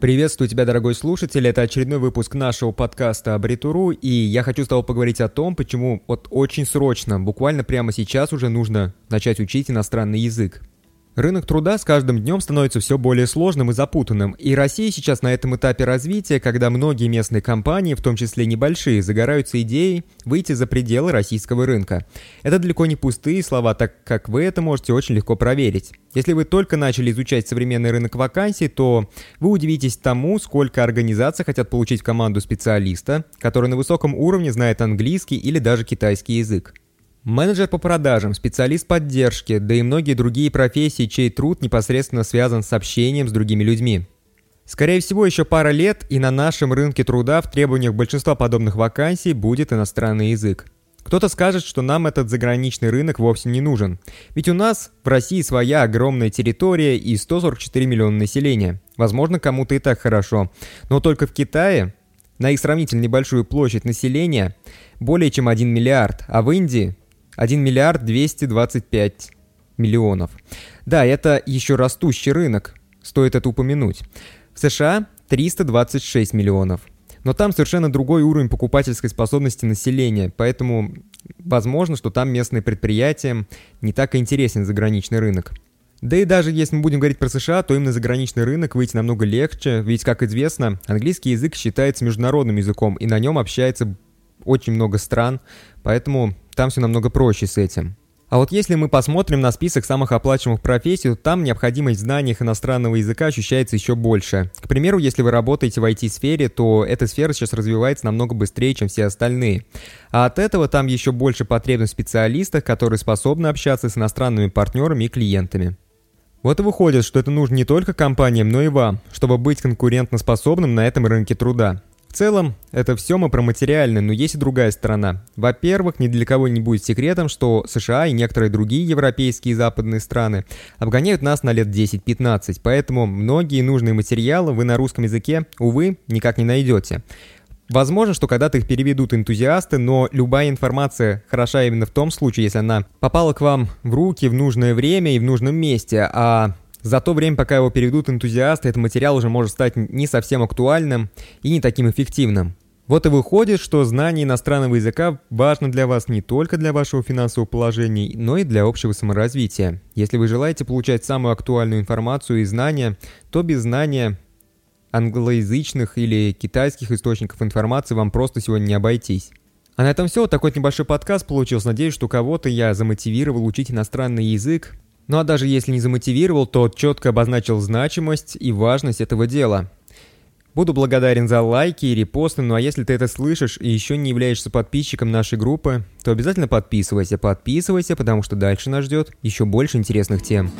Приветствую тебя, дорогой слушатель. Это очередной выпуск нашего подкаста Абритуру, и я хочу с тобой поговорить о том, почему вот очень срочно, буквально прямо сейчас уже нужно начать учить иностранный язык. Рынок труда с каждым днем становится все более сложным и запутанным, и Россия сейчас на этом этапе развития, когда многие местные компании, в том числе небольшие, загораются идеей выйти за пределы российского рынка. Это далеко не пустые слова, так как вы это можете очень легко проверить. Если вы только начали изучать современный рынок вакансий, то вы удивитесь тому, сколько организаций хотят получить команду специалиста, который на высоком уровне знает английский или даже китайский язык. Менеджер по продажам, специалист поддержки, да и многие другие профессии, чей труд непосредственно связан с общением с другими людьми. Скорее всего, еще пара лет, и на нашем рынке труда в требованиях большинства подобных вакансий будет иностранный язык. Кто-то скажет, что нам этот заграничный рынок вовсе не нужен. Ведь у нас в России своя огромная территория и 144 миллиона населения. Возможно, кому-то и так хорошо. Но только в Китае, на их сравнительно небольшую площадь населения, более чем 1 миллиард, а в Индии 1 миллиард 225 миллионов. Да, это еще растущий рынок, стоит это упомянуть. В США 326 миллионов. Но там совершенно другой уровень покупательской способности населения, поэтому возможно, что там местные предприятия не так интересен заграничный рынок. Да и даже если мы будем говорить про США, то им на заграничный рынок выйти намного легче, ведь, как известно, английский язык считается международным языком, и на нем общается очень много стран, поэтому там все намного проще с этим. А вот если мы посмотрим на список самых оплачиваемых профессий, то там необходимость в знаниях иностранного языка ощущается еще больше. К примеру, если вы работаете в IT-сфере, то эта сфера сейчас развивается намного быстрее, чем все остальные. А от этого там еще больше потребность в специалистах, которые способны общаться с иностранными партнерами и клиентами. Вот и выходит, что это нужно не только компаниям, но и вам, чтобы быть конкурентоспособным на этом рынке труда. В целом, это все мы про материальное, но есть и другая сторона. Во-первых, ни для кого не будет секретом, что США и некоторые другие европейские и западные страны обгоняют нас на лет 10-15, поэтому многие нужные материалы вы на русском языке, увы, никак не найдете. Возможно, что когда-то их переведут энтузиасты, но любая информация хороша именно в том случае, если она попала к вам в руки в нужное время и в нужном месте, а за то время, пока его переведут энтузиасты, этот материал уже может стать не совсем актуальным и не таким эффективным. Вот и выходит, что знание иностранного языка важно для вас не только для вашего финансового положения, но и для общего саморазвития. Если вы желаете получать самую актуальную информацию и знания, то без знания англоязычных или китайских источников информации вам просто сегодня не обойтись. А на этом все. Вот такой небольшой подкаст получился. Надеюсь, что кого-то я замотивировал учить иностранный язык. Ну а даже если не замотивировал, то четко обозначил значимость и важность этого дела. Буду благодарен за лайки и репосты, ну а если ты это слышишь и еще не являешься подписчиком нашей группы, то обязательно подписывайся, подписывайся, потому что дальше нас ждет еще больше интересных тем.